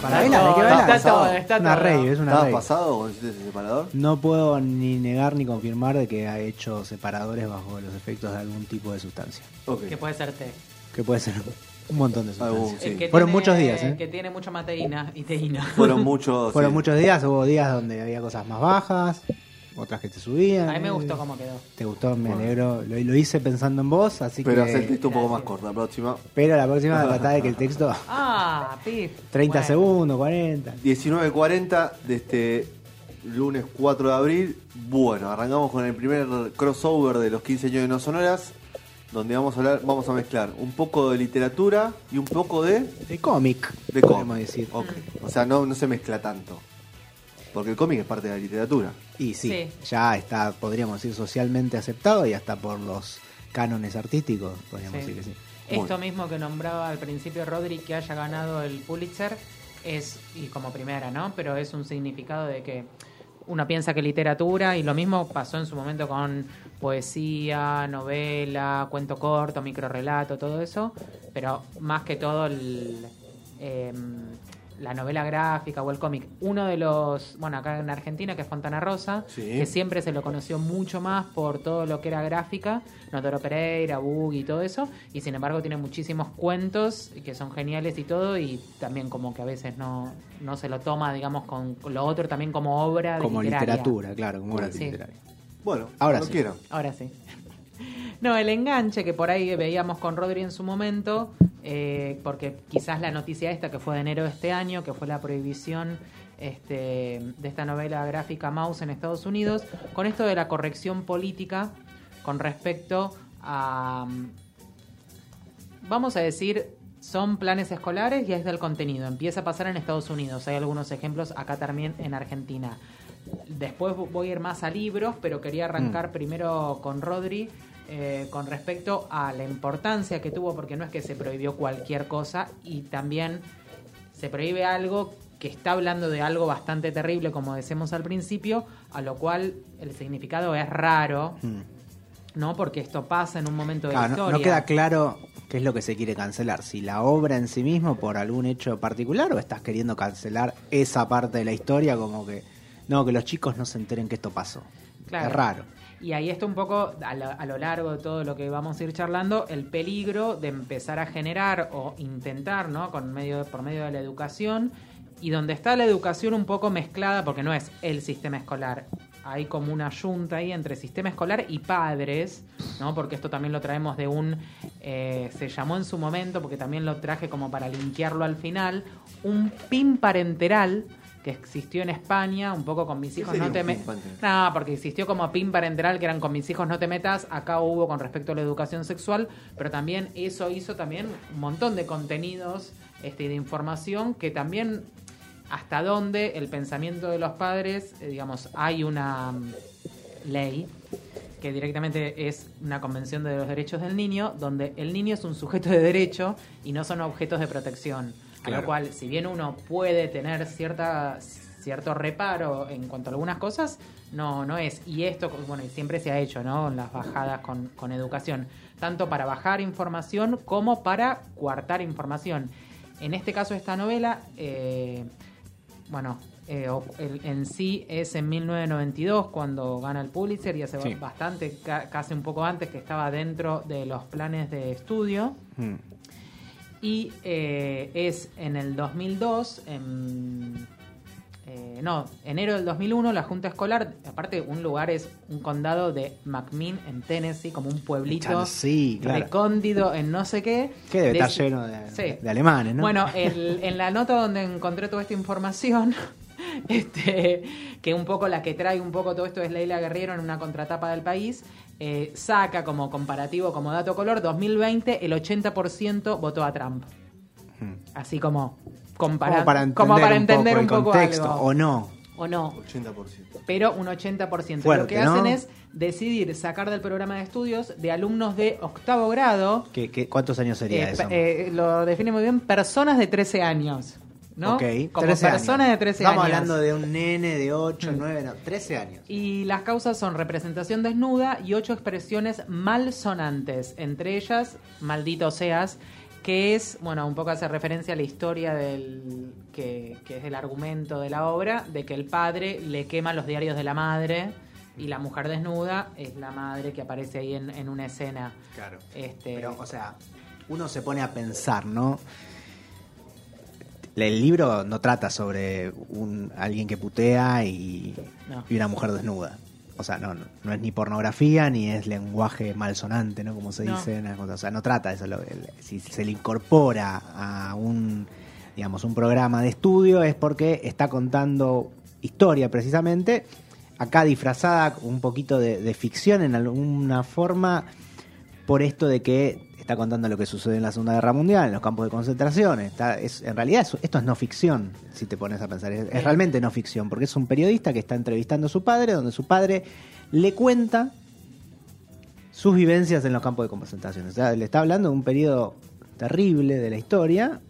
Para. Está Está todo, todo, está una todo. rave, es una ¿Estabas rave. pasado con ese separador? No puedo ni negar ni confirmar de que ha hecho separadores bajo los efectos de algún tipo de sustancia. Ok. Que puede ser té. Que puede ser un montón de Algún, sustancias. sí. El que Fueron tiene- muchos días, ¿eh? Que tiene mucha mateína y teína. Fueron muchos. Fueron sí. muchos días, hubo días donde había cosas más bajas, otras que te subían. A mí me gustó cómo quedó. Te gustó, me alegro. Lo, lo hice pensando en vos, así Pero que. hacer el texto un poco más corto. La próxima. Pero la próxima tratar de que el texto. Ah, pif. 30 Bueno. segundos, 40. 19.40 de este lunes 4 de abril. Bueno, arrancamos con el primer crossover de los 15 años de No Sonoras. Donde vamos a hablar, vamos a mezclar un poco de literatura y un poco de, De cómic, de podemos cómic. decir. Ok. O sea, no, no se mezcla tanto. Porque el cómic es parte de la literatura. Y sí, Sí. ya está, podríamos decir, socialmente aceptado y hasta por los cánones artísticos, podríamos Sí. decir que sí. Esto mismo que nombraba al principio Rodri, que haya ganado el Pulitzer, es, y como primera, ¿no? Pero es un significado de que uno piensa que literatura, y lo mismo pasó en su momento con poesía, novela, cuento corto, microrelato, todo eso, pero más que todo el, em, la novela gráfica o el cómic. Uno de los, bueno, acá en Argentina, que es Fontana Rosa, Sí. que siempre se lo conoció mucho más por todo lo que era gráfica, Notoro Pereira, Bug y todo eso, y sin embargo tiene muchísimos cuentos que son geniales y todo, y también como que a veces no, no se lo toma, digamos, con lo otro también como obra de Como literaria. literatura, claro, como obra Sí. literaria. Bueno, Ahora sí. Ahora sí. No, el enganche que por ahí veíamos con Rodri en su momento, eh, porque quizás la noticia esta que fue de enero de este año, que fue la prohibición este, de esta novela gráfica Mouse en Estados Unidos, con esto de la corrección política con respecto a, vamos a decir, son planes escolares y es del contenido. Empieza a pasar en Estados Unidos, hay algunos ejemplos acá también en Argentina. Después voy a ir más a libros, pero quería arrancar primero con Rodri eh, con respecto a la importancia que tuvo, porque no es que se prohibió cualquier cosa y también se prohíbe algo que está hablando de algo bastante terrible, como decimos al principio, a lo cual el significado es raro, ¿no? Porque esto pasa en un momento de la no, historia. no queda claro qué es lo que se quiere cancelar, si la obra en sí mismo por algún hecho particular o estás queriendo cancelar esa parte de la historia como que no, que los chicos no se enteren que esto pasó. Claro. Es raro. Y ahí está un poco, a lo, a lo largo de todo lo que vamos a ir charlando, el peligro de empezar a generar o intentar, ¿no? Con medio, por medio de la educación, y donde está la educación un poco mezclada, porque no es el sistema escolar. Hay como una yunta ahí entre sistema escolar y padres, ¿no? Porque esto también lo traemos de un. eh, se llamó en su momento, porque también lo traje como para linkearlo al final, un PIN parenteral que existió en España, un poco con mis hijos no te un me- PIN parenteral? no, porque existió como PIN parental que eran con mis hijos no te metas, acá hubo con respecto a la educación sexual, pero también eso hizo también un montón de contenidos este, y de información que también hasta dónde el pensamiento de los padres, eh, digamos, hay una mm, ley que directamente es una convención de los derechos del niño, donde el niño es un sujeto de derecho y no son objetos de protección. A Claro. lo cual, si bien uno puede tener cierta, cierto reparo en cuanto a algunas cosas, no, no es. Y esto, bueno, siempre se ha hecho, ¿no? En las bajadas con, con educación. Tanto para bajar información como para coartar información. En este caso, esta novela, eh, bueno, eh, en sí es en 1992 cuando gana el Pulitzer y hace Sí. bastante, ca- casi un poco antes que estaba dentro de los planes de estudio. Mm. Y eh, es en el 2002, en, eh, no, enero del 2001, la Junta Escolar, aparte un lugar es un condado de McMinn en Tennessee, como un pueblito Sí, claro. recóndido en no sé qué. Que debe De- estar lleno de, Sí. de alemanes, ¿no? Bueno, el- en la nota donde encontré toda esta información, este, que un poco la que trae un poco todo esto es Leila Guerriero en una contratapa del país, eh, saca como comparativo, como dato color, 2020 el 80% votó a Trump. Así como, compara- Como para entender, como para un poco un el contexto, algo. o no. O no. 80%. pero un 80%. Fuerte, Lo que ¿no? hacen es decidir sacar del programa de estudios de alumnos de octavo grado, ¿Qué, qué- cuántos años sería eh, eso? eh, lo define muy bien, personas de 13 años. ¿No? Ok, Como 13 años. personas de 13 Estamos años. hablando de un nene de 8, Mm. 9, no, 13 años. Y las causas son representación desnuda y ocho expresiones malsonantes, entre ellas maldito seas, que es, bueno, un poco hace referencia a la historia del que, que es el argumento de la obra, de que el padre le quema los diarios de la madre y la mujer desnuda es la madre que aparece ahí en, en una escena. Claro. Este, Pero, o sea, uno se pone a pensar, ¿no? El libro no trata sobre un alguien que putea y, No. y una mujer desnuda. O sea, no, no, no es ni pornografía ni es lenguaje malsonante, ¿no? Como se No. dice. una cosa. O sea, no trata eso. Si se le incorpora a un, digamos, un programa de estudio es porque está contando historia precisamente, acá disfrazada un poquito de, de ficción en alguna forma por esto de que está contando lo que sucedió en la Segunda Guerra Mundial, en los campos de concentración. Está, es, en realidad es- esto es no ficción, si te pones a pensar. Es, es realmente no ficción, porque es un periodista que está entrevistando a su padre, donde su padre le cuenta sus vivencias en los campos de concentración. O sea, le está hablando de un periodo terrible de la historia,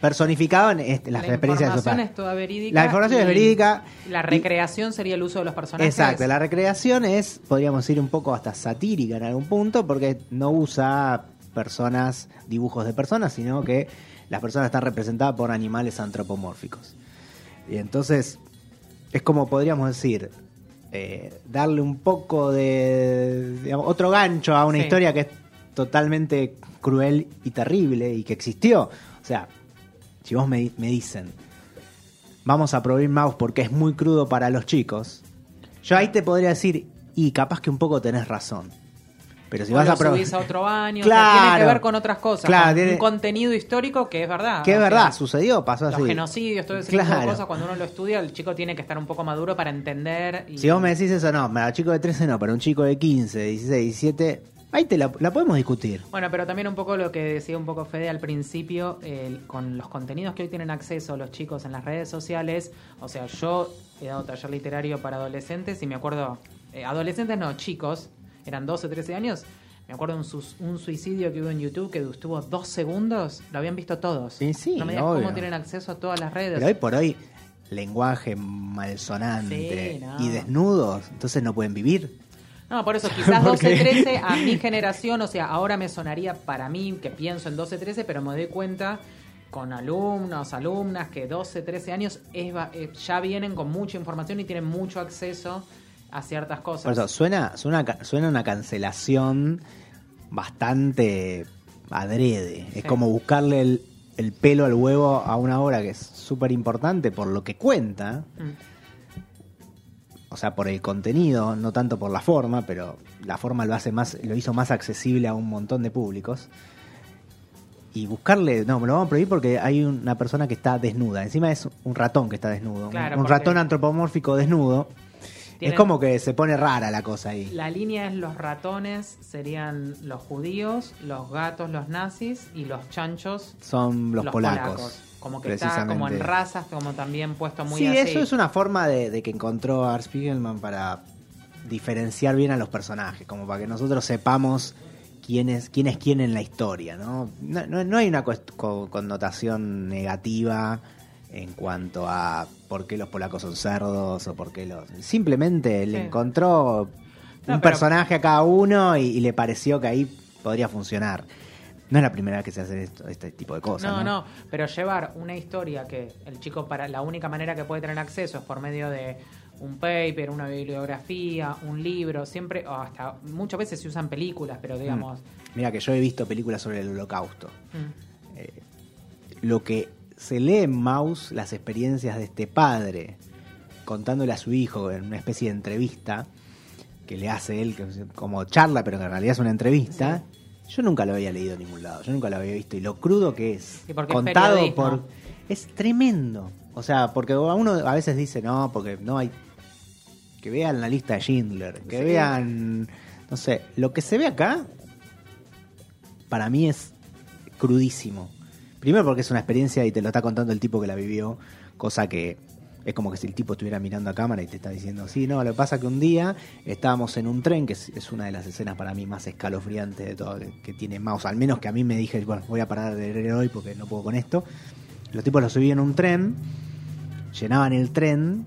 personificado en este, las la experiencias de su padre. es toda verídica. La información es verídica. La y- recreación sería el uso de los personajes. Exacto, la recreación es, podríamos decir, un poco hasta satírica en algún punto, porque no usa personas, dibujos de personas, sino que las personas están representadas por animales antropomórficos. Y entonces, es como podríamos decir, eh, darle un poco de, digamos, otro gancho a una Sí. historia que es totalmente cruel y terrible y que existió. O sea, si vos me, me dicen, vamos a prohibir mouse porque es muy crudo para los chicos, yo ahí te podría decir, y capaz que un poco tenés razón. Pero si o vas lo a subís a otro año, o sea, tiene Claro. que ver con otras cosas, Claro, con tiene- un contenido histórico que es verdad. Que es sea, verdad, sucedió, pasó Los así. genocidios, todo ese tipo de Claro. cosas, cuando uno lo estudia, el chico tiene que estar un poco maduro para entender. Y... Si vos me decís eso, no, para chico de 13 no, para un chico de 15, 16, 17, ahí te la, la podemos discutir. Bueno, pero también un poco lo que decía un poco Fede al principio, con los contenidos que hoy tienen acceso los chicos en las redes sociales, o sea, yo he dado taller literario para adolescentes y me acuerdo, eh, adolescentes no, chicos, eran 12, 13 años, me acuerdo un, sus- un suicidio que hubo en YouTube que estuvo dos segundos, lo habían visto todos. Sí, sí, no me digas obvio. cómo tienen acceso a todas las redes. Pero hoy por hoy, lenguaje malsonante Sí, no. y desnudos, entonces no pueden vivir. No, por eso quizás Porque- 12, 13 a mi generación, o sea, ahora me sonaría para mí que pienso en 12, 13, pero me doy cuenta con alumnos, alumnas que 12, 13 años es, eh, ya vienen con mucha información y tienen mucho acceso a ciertas cosas. Por eso, suena, suena, suena una cancelación bastante adrede. Es como buscarle el, el pelo al huevo a una obra que es súper importante por lo que cuenta, Mm. o sea, por el contenido, no tanto por la forma, pero la forma lo hace más, lo hizo más accesible a un montón de públicos. Y buscarle, no, me lo vamos a prohibir porque hay una persona que está desnuda. Encima es un ratón que está desnudo. un- Claro, un porque- ratón antropomórfico desnudo. Tienen- Es como que se pone rara la cosa ahí. La línea es los ratones, serían los judíos, los gatos, los nazis y los chanchos, Son los, polacos. Como que está como en razas, como también puesto muy Sí, así. eso es una forma de, de que encontró Art Spiegelman para diferenciar bien a los personajes, como para que nosotros sepamos quién es quién, es quién en la historia, ¿no? No, no- no hay una co- connotación negativa en cuanto a por qué los polacos son cerdos o por qué los... Simplemente le encontró un pero- personaje a cada uno y, y le pareció que ahí podría funcionar. No es la primera vez que se hace esto- este tipo de cosas. No, No, no, pero llevar una historia que el chico para la única manera que puede tener acceso es por medio de un paper, una bibliografía, un libro, siempre o hasta muchas veces se usan películas, pero digamos, Mira que yo he visto películas sobre el holocausto. mm, Eh, lo que se lee en Maus, las experiencias de este padre, contándole a su hijo en una especie de entrevista que le hace él, como charla, pero que en realidad es una entrevista. Yo nunca lo había leído en ningún lado, yo nunca lo había visto. Y lo crudo que es, contado por. Es tremendo. O sea, porque uno a veces dice, no, porque no hay. Que vean la lista de Schindler, que Sí. vean. No sé, lo que se ve acá, para mí es crudísimo. Primero porque es una experiencia y te lo está contando el tipo que la vivió, cosa que es como que si el tipo estuviera mirando a cámara y te está diciendo, sí, no, lo que pasa que un día estábamos en un tren, que es, es una de las escenas para mí más escalofriantes de todo, que, que tiene Mouse, al menos que a mí me dije, bueno, voy a parar de leer hoy porque no puedo con esto. Los tipos lo subían en un tren, llenaban el tren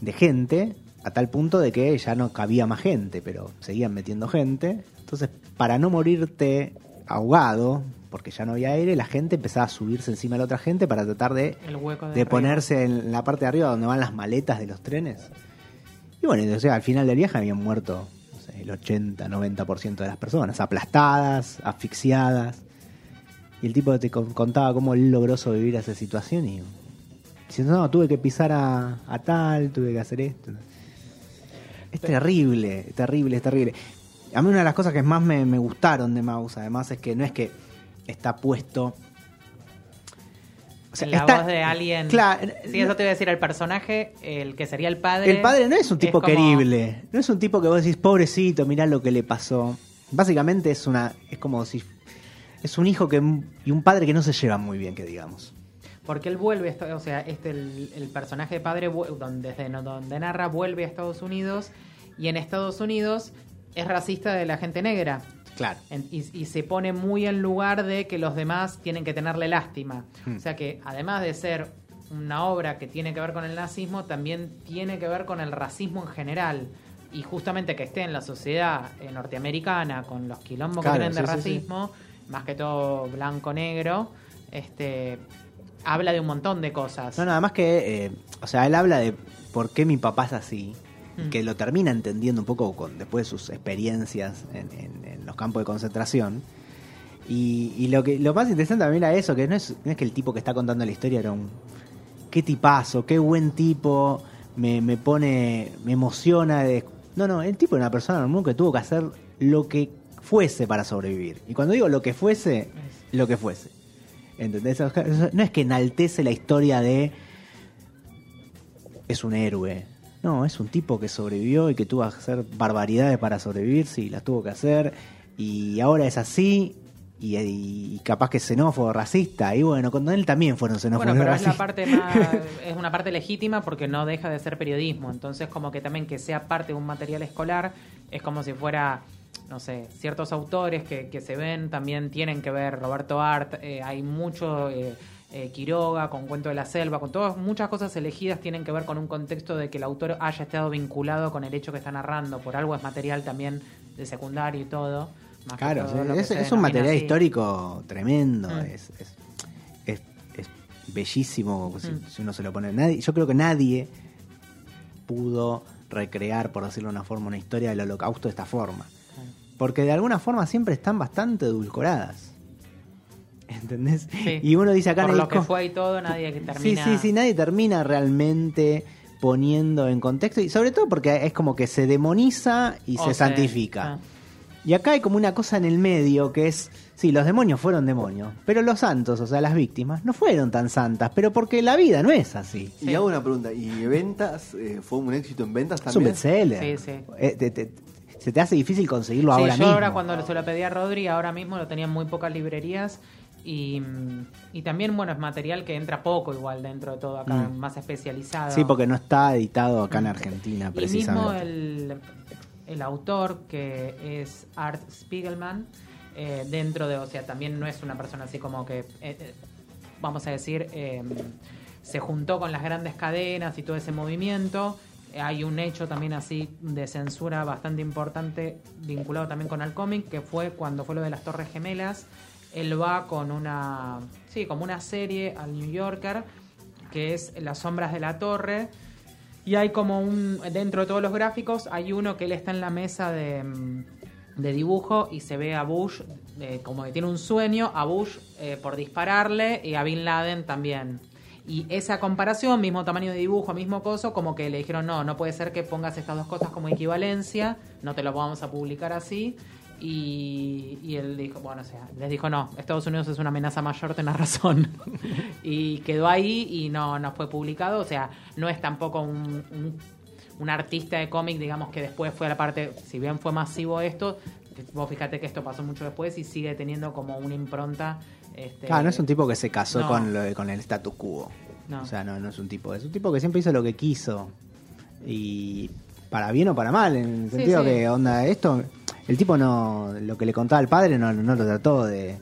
de gente a tal punto de que ya no cabía más gente, pero seguían metiendo gente. Entonces, para no morirte ahogado, porque ya no había aire, la gente empezaba a subirse encima de la otra gente para tratar de, El hueco de de arriba. ponerse en la parte de arriba donde van las maletas de los trenes. Y bueno, al final del viaje habían muerto no sé, el 80-90% de las personas, aplastadas, asfixiadas. Y el tipo te con- contaba cómo él logró sobrevivir a esa situación y diciendo, no, tuve que pisar a, a tal, tuve que hacer esto. Es terrible, es terrible, es terrible. A mí una de las cosas que más me, me gustaron de Mouse, además, es que no es que está puesto... o sea, la está- voz de alguien. Claro, Sí, eso te iba a decir. El personaje, el que sería el padre. el padre no es un tipo como- querible, no es un tipo que vos decís, pobrecito, mirá lo que le pasó. Básicamente es una, es como si es un hijo que y un padre que no se llevan muy bien, que digamos. Porque él vuelve, a o sea, este el, el personaje de padre donde, desde donde narra vuelve a Estados Unidos y en Estados Unidos es racista de la gente negra. Claro. En- y, y se pone muy en lugar de que los demás tienen que tenerle lástima. Hmm. O sea que además de ser una obra que tiene que ver con el nazismo, también tiene que ver con el racismo en general. Y justamente que esté en la sociedad eh, norteamericana con los quilombos Claro, que tienen de sí, sí, sí. racismo, más que todo blanco-negro, este, habla de un montón de cosas. No, nada más que, eh, o sea, él habla de por qué mi papá es así, Mm. que lo termina entendiendo un poco con después de sus experiencias en, en- en los campos de concentración. Y, lo que lo más interesante también era eso, que no es, que el tipo que está contando la historia era un qué tipazo, qué buen tipo, me, me pone, me emociona. No, no, el tipo era una persona normal que tuvo que hacer lo que fuese para sobrevivir. Y cuando digo lo que fuese, lo que fuese. ¿Entendés? No es que enaltece la historia de es un héroe. No, es un tipo que sobrevivió y que tuvo que hacer barbaridades para sobrevivir, sí, las tuvo que hacer. Y ahora es así, y, y capaz que es xenófobo, racista. Y bueno, con él también fueron xenófobos Bueno, pero es la racistas. parte más, es una parte legítima porque no deja de ser periodismo. Entonces, como que también que sea parte de un material escolar, es como si fuera, no sé, ciertos autores que, que se ven también tienen que ver. Roberto Art, eh, hay mucho eh, eh, Quiroga con Cuento de la Selva, con todas, muchas cosas elegidas tienen que ver con un contexto de que el autor haya estado vinculado con el hecho que está narrando. Por algo es material también de secundario y todo. Más Claro, sí, es, un material así. histórico tremendo. Mm. Es, es, es- es bellísimo si, Mm. si uno se lo pone. Nadie, yo creo que nadie pudo recrear, por decirlo de una forma, una historia del holocausto de esta forma. Porque de alguna forma siempre están bastante edulcoradas. ¿Entendés? Sí. Y uno dice acá Por en el lo que fue y todo, nadie que Sí, termina. sí, sí, nadie termina realmente poniendo en contexto y sobre todo porque es como que se demoniza y se santifica. ah. Y acá hay como una cosa en el medio que es, sí, los demonios fueron demonios, pero los santos, o sea, las víctimas, no fueron tan santas, pero porque la vida no es así. Sí. Y hago una pregunta, ¿y ventas? eh, ¿Fue un éxito en ventas Es un también? bestseller. Sí, sí. Eh, te- te- se te hace difícil conseguirlo Sí, ahora yo mismo. ahora cuando se lo pedí a Rodri, ahora mismo lo tenía en muy pocas librerías. Y, y también, bueno, es material que entra poco igual dentro de todo acá, Mm. más especializado. Sí, porque no está editado acá en. Argentina, Y mismo precisamente. el, el autor, que es Art Spiegelman, eh, dentro de, o sea, también no es una persona así como que, eh, eh, vamos a decir, eh, se juntó con las grandes cadenas y todo ese movimiento. Hay un hecho también así de censura bastante importante vinculado también con el cómic, que fue cuando fue lo de las Torres Gemelas. Él va con una, sí, como una serie al New Yorker, que es Las sombras de la torre. Y hay como un, dentro de todos los gráficos, hay uno que él está en la mesa de, mm, de dibujo y se ve a Bush eh, como que tiene un sueño, a Bush eh, por dispararle y a Bin Laden también. Y esa comparación, mismo tamaño de dibujo, mismo coso, como que le dijeron, no, no puede ser que pongas estas dos cosas como equivalencia, no te lo vamos a publicar así. Y, y él dijo, bueno, o sea, les dijo, no, Estados Unidos es una amenaza mayor, tenés razón. y quedó ahí y no, no fue publicado, o sea, no es tampoco un, un, un artista de cómic, digamos, que después fue a la parte, si bien fue masivo esto, vos fíjate que esto pasó mucho después y sigue teniendo como una impronta Este, Claro, no es un tipo que se casó no. con, lo- con el status quo. No. O sea, no, no es un tipo. Es un tipo que siempre hizo lo que quiso. Y para bien o para mal, en el Sí, sentido sí. que, onda, esto. El tipo no. Lo que le contaba al padre no, no lo trató de.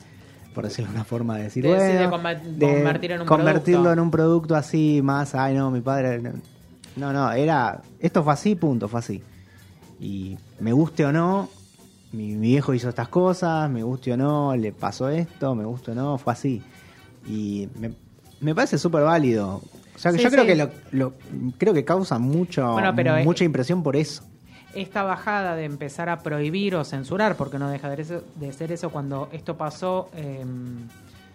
Por decirlo de una forma de decir, De- sí, de bueno, conver- convertir en un convertirlo en un producto así más. Ay, no, mi padre. no". No, era. Esto fue así, punto, fue así. Y me guste o no, mi, mi viejo hizo estas cosas, me guste o no, le pasó esto, me guste o no, fue así. Y me, me parece súper válido. O sea, que Sí, yo creo que lo, lo- creo que causa mucho, Bueno, pero, eh, mucha impresión por eso. Esta bajada de empezar a prohibir o censurar, porque no deja de, ser eso cuando esto pasó eh,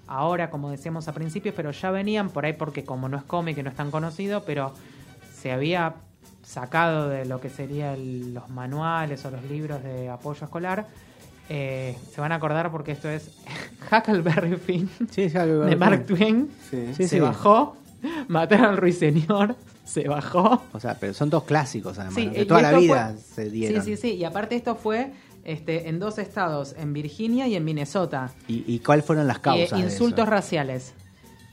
ahora, como decíamos a principios, pero ya venían por ahí porque como no es cómic y no es tan conocido, pero se había sacado de lo que serían los manuales o los libros de apoyo escolar. eh, se van a acordar porque esto es Huckleberry Finn Sí, de Mark Twain. Sí. Sí, se sí. bajó, mataron al ruiseñor, se bajó. O sea, pero son dos clásicos además, Sí, ¿no? que y toda la esto vida fue- se dieron. Sí, sí, sí. Y aparte esto fue este, en dos estados, en Virginia y en Minnesota. ¿Y, y cuáles fueron las Y, causas? eh, de insultos eso? raciales.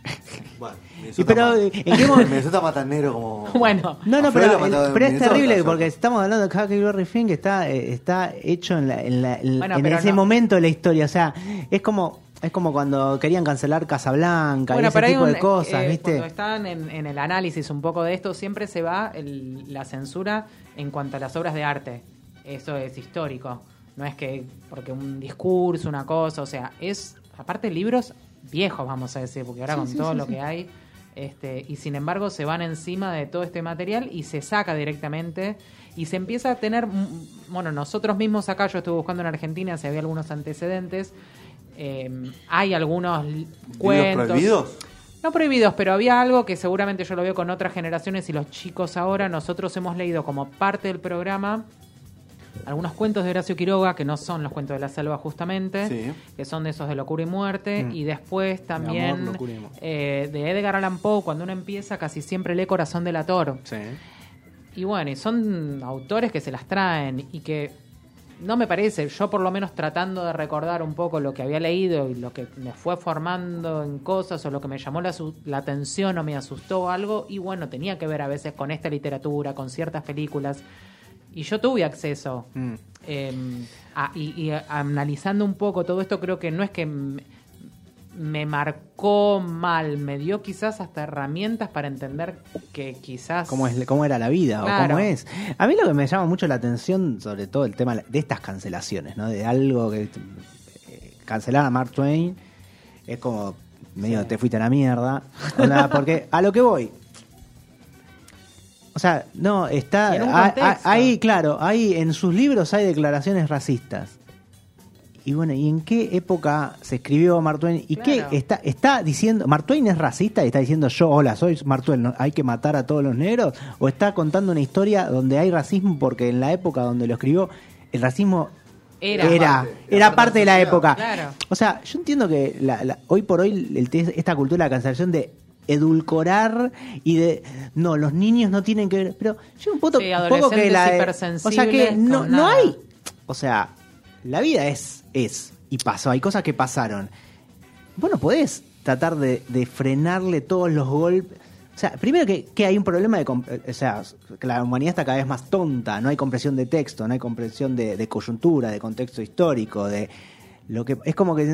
Bueno, Y pero, ¿en qué momento? Minnesota mata negro como. Bueno. No, no, pero, el- pero es terrible porque estamos hablando de Huckleberry Finn que está, eh, está hecho en, la- en, la- en- Bueno, en pero ese no. momento de la historia. O sea, es como es como cuando querían cancelar Casablanca y ese pero hay tipo un, de cosas, eh, ¿viste? Cuando están en, en el análisis un poco de esto, siempre se va el- la censura en cuanto a las obras de arte. Eso es histórico. No es que porque un discurso, una cosa, o sea, es aparte libros viejos, vamos a decir, porque ahora Sí, con sí, todo sí, lo sí. que hay, este, y sin embargo se van encima de todo este material y se saca directamente y se empieza a tener, mm, bueno, nosotros mismos acá, yo estuve buscando en Argentina si había algunos antecedentes, eh, hay algunos l- ¿Libros cuentos. prohibidos? No prohibidos, pero había algo que seguramente yo lo veo con otras generaciones y los chicos ahora. Nosotros hemos leído como parte del programa algunos cuentos de Horacio Quiroga, que no son los cuentos de la selva justamente, Sí. que son de esos de locura y muerte. Mm. Y después también amor, eh, de Edgar Allan Poe, cuando uno empieza casi siempre lee Corazón del Ator. Sí. Y bueno, y son autores que se las traen y que no me parece, yo por lo menos tratando de recordar un poco lo que había leído y lo que me fue formando en cosas o lo que me llamó la, la atención o me asustó algo, y bueno, tenía que ver a veces con esta literatura, con ciertas películas, y yo tuve acceso. Mm. Eh, a- y, y a- analizando un poco todo esto, creo que no es que me, marcó mal, me dio quizás hasta herramientas para entender que quizás... Cómo, es, cómo era la vida o cómo es. A mí lo que me llama mucho la atención, sobre todo el tema de estas cancelaciones, ¿no? De algo que eh, cancelar a Mark Twain es como medio te fuiste a la mierda. Porque a lo que voy. O sea, no, está. Hay- hay, claro, hay en sus libros hay declaraciones racistas. Y bueno, ¿y en qué época se escribió Mark Twain? ¿Y Claro. qué está, está diciendo? ¿Mark Twain es racista y está diciendo yo, hola, soy Mark Twain, ¿no? ¿hay que matar a todos los negros? ¿O está contando una historia donde hay racismo porque en la época donde lo escribió, el racismo Era. era, Parte, era parte de la época? Claro. O sea, yo entiendo que la- la- hoy por hoy el esta cultura de la cancelación de edulcorar y de no los niños no tienen que ver pero yo un poco, Sí, un poco que la o sea que no, hay o sea la vida es es y pasó hay cosas que pasaron vos no podés tratar de, de frenarle todos los golpes o sea, primero que, que hay un problema de... O sea, que la humanidad está cada vez más tonta, no hay comprensión de texto, no hay comprensión de, coyuntura, de contexto histórico, de... Lo que, es como que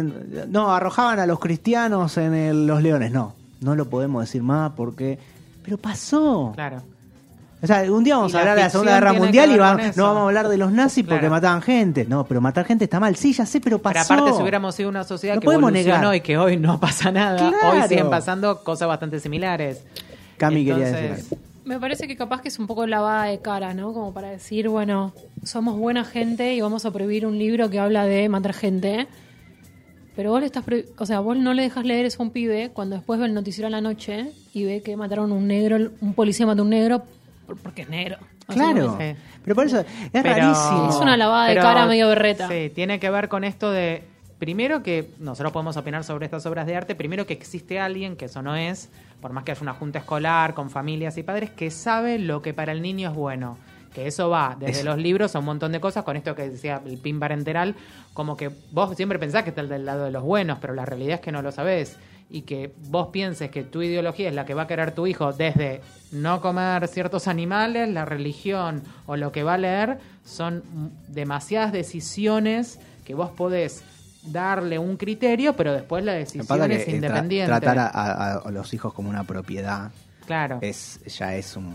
no, arrojaban a los cristianos en el- los leones. No, no lo podemos decir más porque... Pero pasó. Claro. O sea, un día vamos Y a la hablar de la Segunda Guerra Mundial y no vamos a hablar de los nazis porque Claro. mataban gente. No, pero matar gente está mal. Sí, ya sé, pero pasó. Pero aparte, si hubiéramos sido una sociedad No que podemos evolucionó negar. y que hoy no pasa nada, Claro. hoy siguen pasando cosas bastante similares. Cami quería decir algo. Me parece que capaz que es un poco lavada de cara, ¿no? Como para decir, bueno, somos buena gente y vamos a prohibir un libro que habla de matar gente. Pero vos le estás, o sea, vos no le dejas leer eso a un pibe cuando después ve el noticiero a la noche y ve que mataron un negro, un policía mató a un negro porque es negro. Claro. Pero por eso es Pero- rarísimo. Es una lavada de Pero, cara medio berreta. Sí, tiene que ver con esto de. Primero que nosotros podemos opinar sobre estas obras de arte. Primero que existe alguien, que eso no es, por más que haya una junta escolar con familias y padres, que sabe lo que para el niño es bueno. Que eso va desde Es- los libros a un montón de cosas, con esto que decía el pin parenteral, como que vos siempre pensás que estás del lado de los buenos, pero la realidad es que no lo sabés. Y que vos pienses que tu ideología es la que va a querer tu hijo desde no comer ciertos animales, la religión o lo que va a leer, son demasiadas decisiones que vos podés darle un criterio, pero después la decisión es tra- independiente. tratar a, a- a los hijos como una propiedad Claro. es ya es un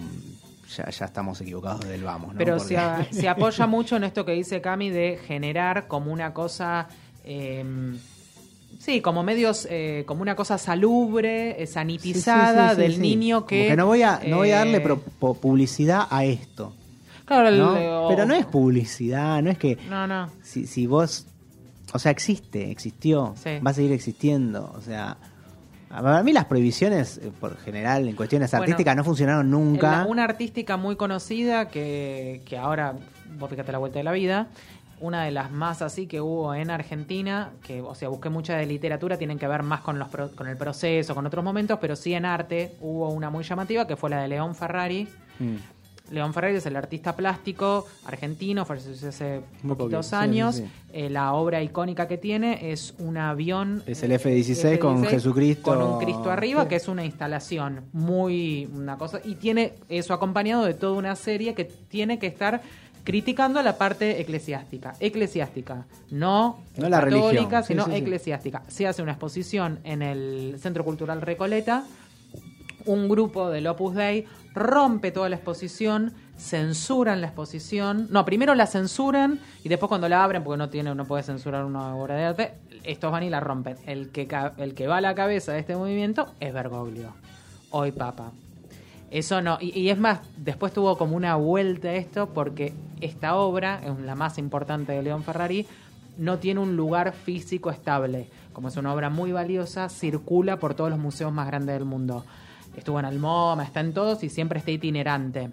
ya, ya estamos equivocados del vamos, ¿no? Pero Porque- se, a- se apoya mucho en esto que dice Cami de generar como una cosa. eh, sí, como medios. eh, como una cosa salubre, eh, sanitizada Sí, sí, sí, del sí. niño Como que. no voy a no voy a darle eh, pro- publicidad a esto, Claro, el- ¿no? o- Pero no es publicidad, no es que No, no. si, si vos o sea, existe, existió, Sí. va a seguir existiendo, o sea, para mí las prohibiciones eh, por general en cuestiones Bueno, artísticas no funcionaron nunca. La- una artística muy conocida que, que ahora, vos fíjate la vuelta de la vida, una de las más así que hubo en Argentina, que, o sea, busqué mucha de literatura, tienen que ver más con, los con el proceso, con otros momentos, pero sí en arte hubo una muy llamativa que fue la de León Ferrari. Mm. León Ferrari es el artista plástico argentino, falleció hace Muy poquitos poquito, años. sí, sí. Eh, la obra icónica que tiene es un avión. Es el eh, F-16 con Jesucristo. Con un Cristo arriba, Sí. que es una instalación muy. una cosa Y tiene eso acompañado de toda una serie que tiene que estar criticando la parte eclesiástica. Eclesiástica, no, No la católica, religión. Sino sí, sí. eclesiástica. Se hace una exposición en el Centro Cultural Recoleta un grupo del Opus Dei rompe toda la exposición, censuran la exposición. No, primero la censuran y después cuando la abren, porque no tiene, no puede censurar una obra de arte, estos van y la rompen. El que, el que va a la cabeza de este movimiento es Bergoglio, hoy Papa. Eso no, y, y es más, después tuvo como una vuelta esto porque esta obra, es la más importante de León Ferrari, no tiene un lugar físico estable. Como es una obra muy valiosa, circula por todos los museos más grandes del mundo. Estuvo en Almoma, está en todos y siempre está itinerante.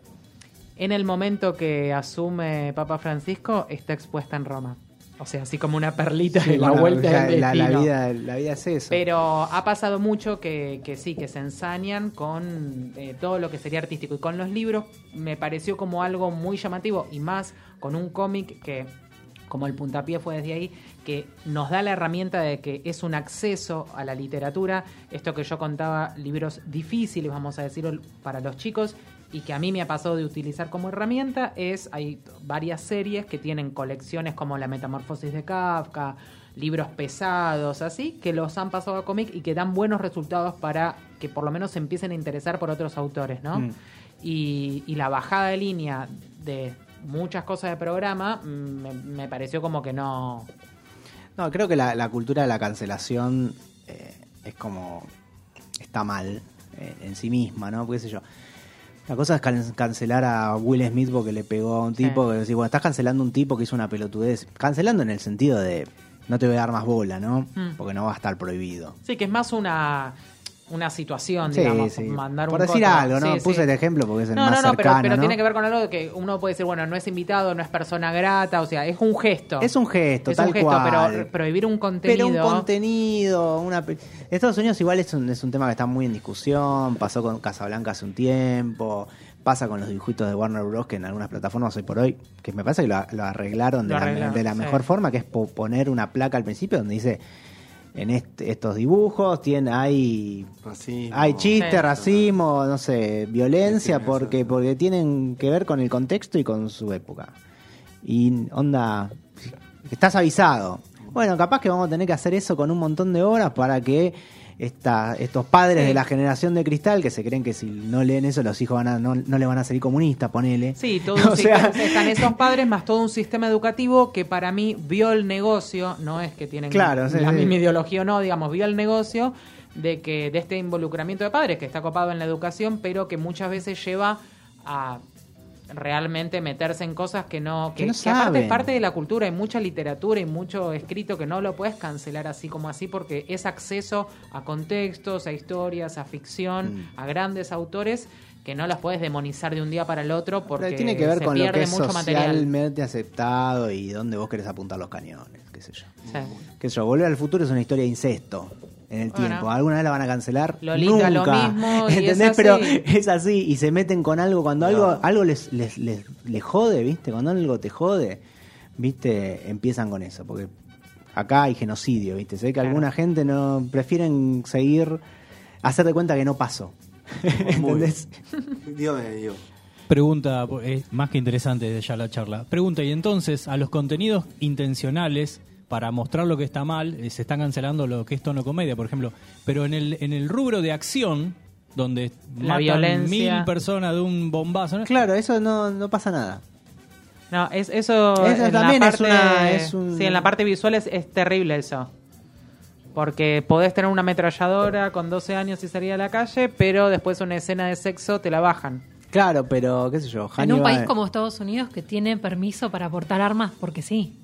En el momento que asume Papa Francisco, está expuesta en Roma. O sea, así como una perlita Sí, de la bueno, vuelta del la, la destino. vida, la vida es eso. Pero ha pasado mucho que, que sí, que se ensañan con eh, todo lo que sería artístico. Y con los libros me pareció como algo muy llamativo y más con un cómic que, como el puntapié fue desde ahí, que nos da la herramienta de que es un acceso a la literatura. Esto que yo contaba, libros difíciles, vamos a decirlo, para los chicos y que a mí me ha pasado de utilizar como herramienta es, hay varias series que tienen colecciones como La Metamorfosis de Kafka, libros pesados, así, que los han pasado a cómic y que dan buenos resultados para que por lo menos se empiecen a interesar por otros autores, ¿no? Mm. Y, y la bajada de línea de muchas cosas de programa mm, me, me pareció como que no... No, creo que la, la cultura de la cancelación eh, es como. está mal eh, en sí misma, ¿no? Porque, qué sé yo. La cosa es can- cancelar a Will Smith porque le pegó a un Sí. tipo. Que decís, bueno, estás cancelando a un tipo que hizo una pelotudez. Cancelando en el sentido de. No te voy a dar más bola, ¿no? Mm. Porque no va a estar prohibido. Sí, que es más una, una situación, Sí, digamos, sí. mandar Por un decir algo, ¿no? Sí, Puse el ejemplo porque es el No, más no, no, cercano, pero ¿no? tiene que ver con algo que uno puede decir, bueno, no es invitado, no es persona grata, o sea, es un gesto. Es un gesto, Es tal un gesto, cual. pero prohibir un contenido... Pero un contenido, una Estados Unidos igual es un, es un tema que está muy en discusión, pasó con Casablanca hace un tiempo, pasa con los dibujitos de Warner Bros. que en algunas plataformas hoy por hoy, que me parece que lo, lo arreglaron de la, de la mejor forma, que es po- poner una placa al principio donde dice, en este- estos dibujos tiene, hay, Racismo. hay chiste, Sí. racismo, no sé, violencia, Sí, porque, porque tienen que ver con el contexto y con su época. Y onda, estás avisado. Bueno, capaz que vamos a tener que hacer eso con un montón de horas para que esta, estos padres Sí. de la generación de cristal que se creen que si no leen eso los hijos van a, no, no le van a salir comunistas, ponele. Sí, todo O un sea- sistema- están esos padres más todo un sistema educativo que para mí vio el negocio, no es que tienen Claro, sí, la sí. misma ideología o no, digamos, vio el negocio de que de este involucramiento de padres que está copado en la educación, pero que muchas veces lleva a realmente meterse en cosas que no que, Que no que aparte es parte de la cultura, hay mucha literatura y mucho escrito que no lo puedes cancelar así como así porque es acceso a contextos, a historias, a ficción, Mm. a grandes autores que no las puedes demonizar de un día para el otro porque Pero tiene que ver se con lo que es mucho material. socialmente aceptado y dónde vos querés apuntar los cañones, qué sé yo. Sí. Qué sé yo, Volver al futuro es una historia de incesto. En el Bueno. tiempo. Alguna vez la van a cancelar. Lolita, lo Nunca. mismo, y ¿Entendés? Pero es así y se meten con algo cuando algo algo les, les, les, les jode, ¿viste? Cuando algo te jode, ¿viste? Empiezan con eso, porque acá hay genocidio, ¿viste? Se ve que Claro. alguna gente no prefieren seguir hacer de cuenta que no pasó. ¿Entendés? Dígame, Diego. Pregunta, es más que interesante desde ya la charla. Pregunta, y entonces, a los contenidos intencionales para mostrar lo que está mal, eh, se están cancelando lo que es tono comedia, por ejemplo. Pero en el, en el rubro de acción, donde La matan violencia. mil personas de un bombazo, ¿no? Claro, eso no, no pasa nada. No, es, eso, Eso en también la es parte, una- es un- Sí, en la parte visual es, es terrible eso. Porque podés tener una ametralladora con 12 años y salir a la calle, pero después una escena de sexo te la bajan. Claro, pero qué sé yo, En un país como Estados Unidos que tiene permiso para portar armas porque sí.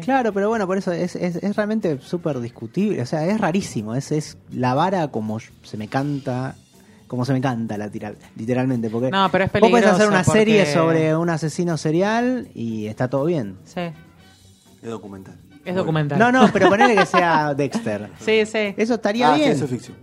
Sí. Claro, pero bueno, por eso es, es, es realmente súper discutible. O sea, es rarísimo. Es, es la vara como se me canta. Como se me canta la tirar, literalmente. Porque No, pero es vos podés hacer una porque- serie sobre un asesino serial y está todo bien. Sí, Es documental. es documental. No, no, pero ponele que sea Dexter. Sí, sí. Eso estaría Ah, bien. ciencia ficción.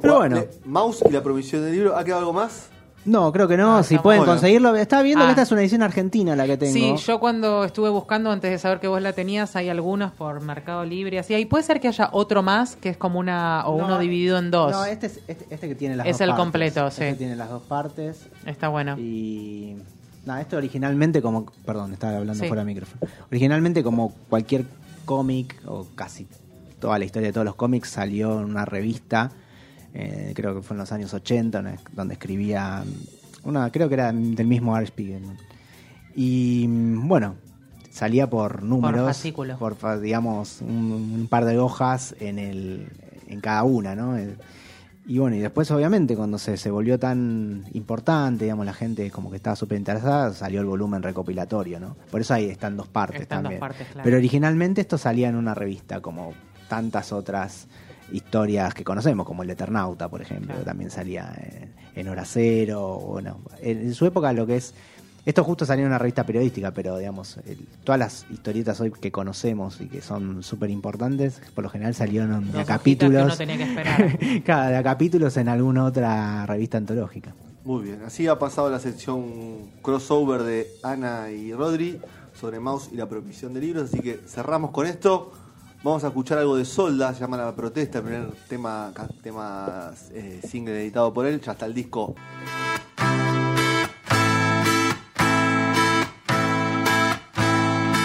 Pero bueno. Mouse y la provisión del libro. ¿Ha quedado algo más? No, creo que no. No, si pueden bueno. conseguirlo. Estaba viendo Ah. que esta es una edición argentina la que tengo. Sí, yo cuando estuve buscando antes de saber que vos la tenías, hay algunos por Mercado Libre, así. Ahí puede ser que haya otro más, que es como una o No, uno dividido en dos. No, este, es, este, este que tiene las Es dos el partes. completo, Este sí. tiene las dos partes. Está bueno. Y. Nada, esto originalmente como. Perdón, estaba hablando Sí. fuera de micrófono. Originalmente, como cualquier cómic, o casi toda la historia de todos los cómics, salió en una revista. Eh, creo que fue en los años 80, donde- escribía. Una, creo que era del mismo Art Spiegel. ¿no? Y mm, bueno, salía por números. por digamos, un, un par de hojas en, el, en cada una, ¿no? El- y bueno, y después obviamente cuando se, se volvió tan importante, digamos, la gente como que estaba súper interesada, salió el volumen recopilatorio, ¿no? Por eso ahí están dos partes Están dos también. partes, claro. Pero originalmente esto salía en una revista, como tantas otras historias que conocemos, como el Eternauta, por ejemplo, Claro. que también salía en, en Hora Cero, bueno, en, en su época lo que es... Esto justo salió en una revista periodística, pero digamos, el- todas las historietas hoy que conocemos y que son súper importantes, por lo general salieron de a capítulos. que uno tenía que esperar. Claro, de a capítulos en alguna otra revista antológica. Muy bien. Así ha pasado la sección crossover de Ana y Rodri sobre Mouse y la provisión de libros. Así que cerramos con esto. Vamos a escuchar algo de Solda, se llama La Protesta, el primer tema, tema eh, single editado por él. Ya está el disco